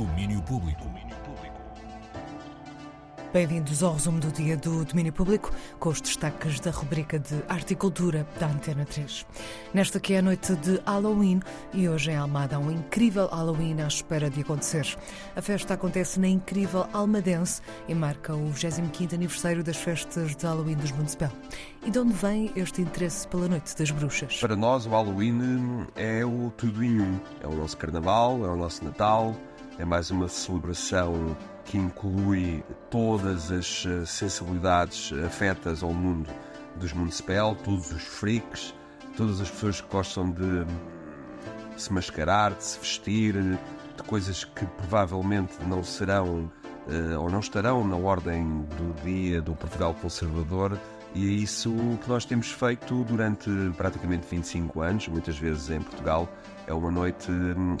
Domínio Público. Bem-vindos ao resumo do dia do Domínio Público, com os destaques da rubrica de Arte e Cultura da Antena 3. Nesta que é a noite de Halloween e hoje em Almada há um incrível Halloween à espera de acontecer. A festa acontece na incrível Almadense e marca o 25º aniversário das festas de Halloween dos Municipal. E de onde vem este interesse pela Noite das Bruxas? Para nós o Halloween é o tudo em um. É o nosso carnaval, é o nosso Natal, é mais uma celebração que inclui todas as eh, sensibilidades afetas ao mundo dos municipal, todos os freaks, todas as pessoas que gostam de se mascarar, de se vestir, de coisas que provavelmente não serão eh, ou não estarão na ordem do dia do Portugal conservador. E é isso que nós temos feito durante praticamente 25 anos, muitas vezes em Portugal. É uma noite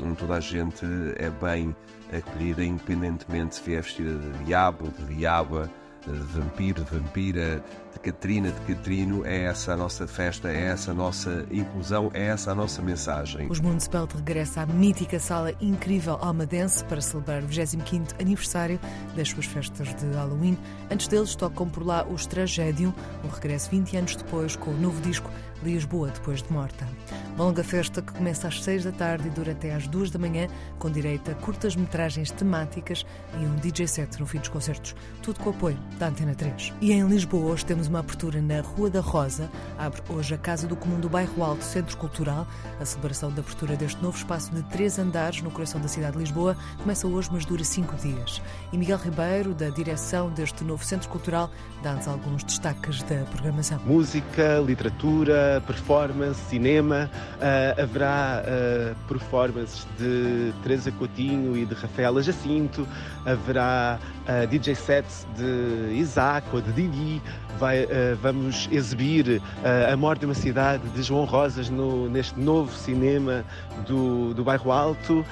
onde toda a gente é bem acolhida, independentemente se vier vestida de diabo, de diaba, vampiro, de vampira, de Catrina, de Catrino. É essa a nossa festa, é essa a nossa inclusão, é essa a nossa mensagem. Os Municipal regressa à mítica sala incrível Almadense para celebrar o 25º aniversário das suas festas de Halloween. Antes deles tocam por lá os Tragédium, um regresso 20 anos depois com o novo disco Lisboa depois de morta. Uma longa festa que começa às 6 da tarde e dura até às 2 da manhã, com direito a curtas metragens temáticas e um DJ set no fim dos concertos. Tudo com apoio da Antena 3. E em Lisboa hoje temos uma abertura na Rua da Rosa. Abre hoje a Casa do Comum do Bairro Alto Centro Cultural. A celebração da abertura deste novo espaço de três andares no coração da cidade de Lisboa começa hoje, mas dura cinco dias. E Miguel Ribeiro, da direção deste novo Centro Cultural, dá-nos alguns destaques da programação. Música, literatura, performance, cinema. Uh, haverá uh, performances de Teresa Coutinho e de Rafaela Jacinto. Haverá uh, DJ sets de Isaac ou de Didi. Vai, vamos exibir A Morte de uma Cidade de João Rosas no, neste novo cinema do, do Bairro Alto.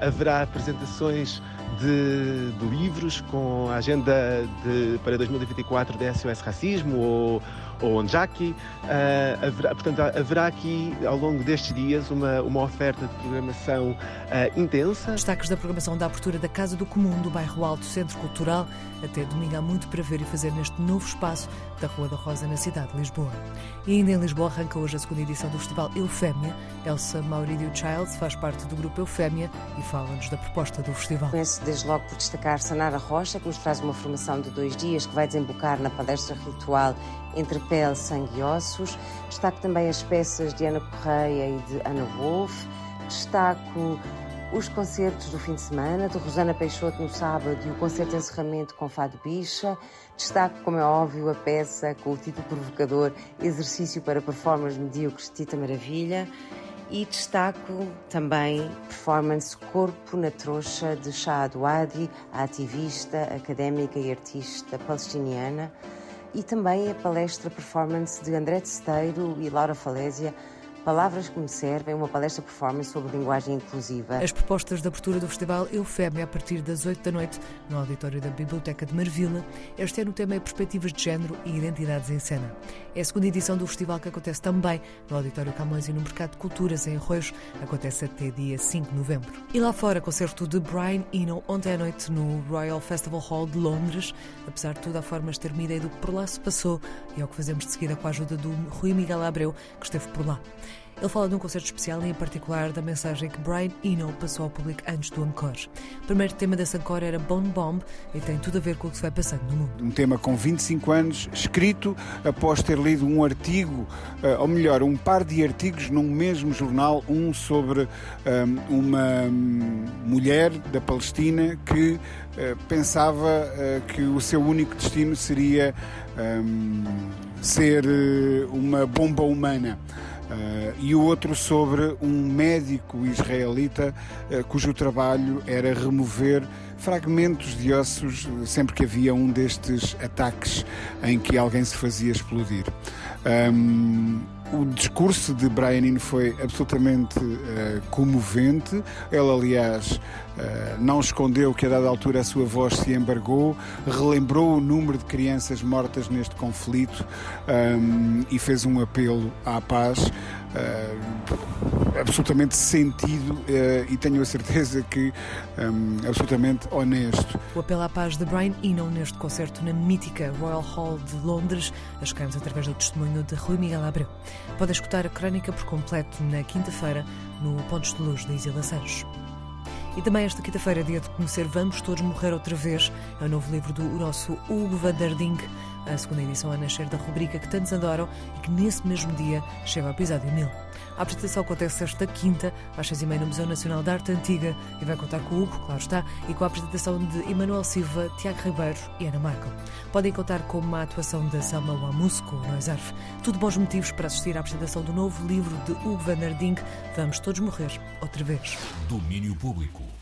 haverá apresentações de, de, livros com a agenda de, para 2024 da SOS Racismo ou ou Onjaki. Uh, haverá, portanto, haverá aqui, ao longo destes dias, uma, uma oferta de programação uh, intensa. Destaques da programação da abertura da Casa do Comum do Bairro Alto Centro Cultural. Até domingo há muito para ver e fazer neste novo espaço da Rua da Rosa, na cidade de Lisboa. E ainda em Lisboa arranca hoje a segunda edição do Festival Eufémia. Elsa Mauridio Childs faz parte do grupo Eufémia e fala-nos da proposta do festival. Começo desde logo por destacar Sanara Rocha, que nos traz uma formação de dois dias que vai desembocar na palestra ritual entre pele, sangue e ossos. Destaco também as peças de Ana Correia e de Ana Wolff. Destaco os concertos do fim de semana, de Rosana Peixoto no sábado e o concerto de encerramento com Fado Bicha. Destaco, como é óbvio, a peça com o título provocador Exercício para Performers Medíocres Tita Maravilha. E destaco também performance Corpo na Trouxa de Shahad Wadi, a ativista, académica e artista palestiniana e também a palestra performance de André Testeiro e Laura Falésia Palavras que me servem, uma palestra performance sobre linguagem inclusiva. As propostas de abertura do Festival Eufémia a partir das 8 da noite no auditório da Biblioteca de Marvila. Este ano o tema é Perspectivas de Género e Identidades em Cena. É a segunda edição do festival que acontece também no Auditório Camões e no Mercado de Culturas em Arroios. Acontece até dia 5 de novembro. E lá fora, concerto de Brian Eno ontem à noite no Royal Festival Hall de Londres. Apesar de tudo, há formas de ter uma ideia do que por lá se passou e é o que fazemos de seguida com a ajuda do Rui Miguel Abreu, que esteve por lá. Ele fala de um concerto especial e, em particular, da mensagem que Brian Eno passou ao público antes do Encore. O primeiro tema desse Encore era Bone Bomb e tem tudo a ver com o que se vai passando no mundo. Um tema com 25 anos, escrito após ter lido um artigo, eh, ou melhor, um par de artigos num mesmo jornal, um sobre eh, uma mulher da Palestina que uh, pensava que o seu único destino seria um, ser uma bomba humana. Uh, e o outro sobre um médico israelita uh, cujo trabalho era remover fragmentos de ossos sempre que havia um destes ataques em que alguém se fazia explodir. Um, o discurso de Brian Eno foi absolutamente uh, comovente. Ele, aliás, uh, não escondeu que a dada altura a sua voz se embargou, relembrou o número de crianças mortas neste conflito um, e fez um apelo à paz. uh, absolutamente sentido uh, e tenho a certeza que um, absolutamente honesto. O apelo à paz de Brian Eno neste concerto na mítica Royal Hall de Londres, a chegamos através do testemunho de Rui Miguel Abreu. Pode escutar a crónica por completo na quinta-feira no Pontos de Luz da Isila Santos. E também esta quinta-feira, dia de conhecer Vamos Todos Morrer Outra Vez, é o novo livro do nosso Hugo van der Dink, a segunda edição a nascer da rubrica que tantos adoram e que nesse mesmo dia chega ao episódio 1000. A apresentação acontece esta quinta, às seis e meia no Museu Nacional de Arte Antiga e vai contar com o Hugo, claro está, e com a apresentação de Emanuel Silva, Tiago Ribeiro e Ana Marco. Podem contar com uma atuação da Selma Wamusco, Noisarf. Tudo bons motivos para assistir à apresentação do novo livro de Hugo van der Vamos Todos Morrer Outra Vez. Domínio Público.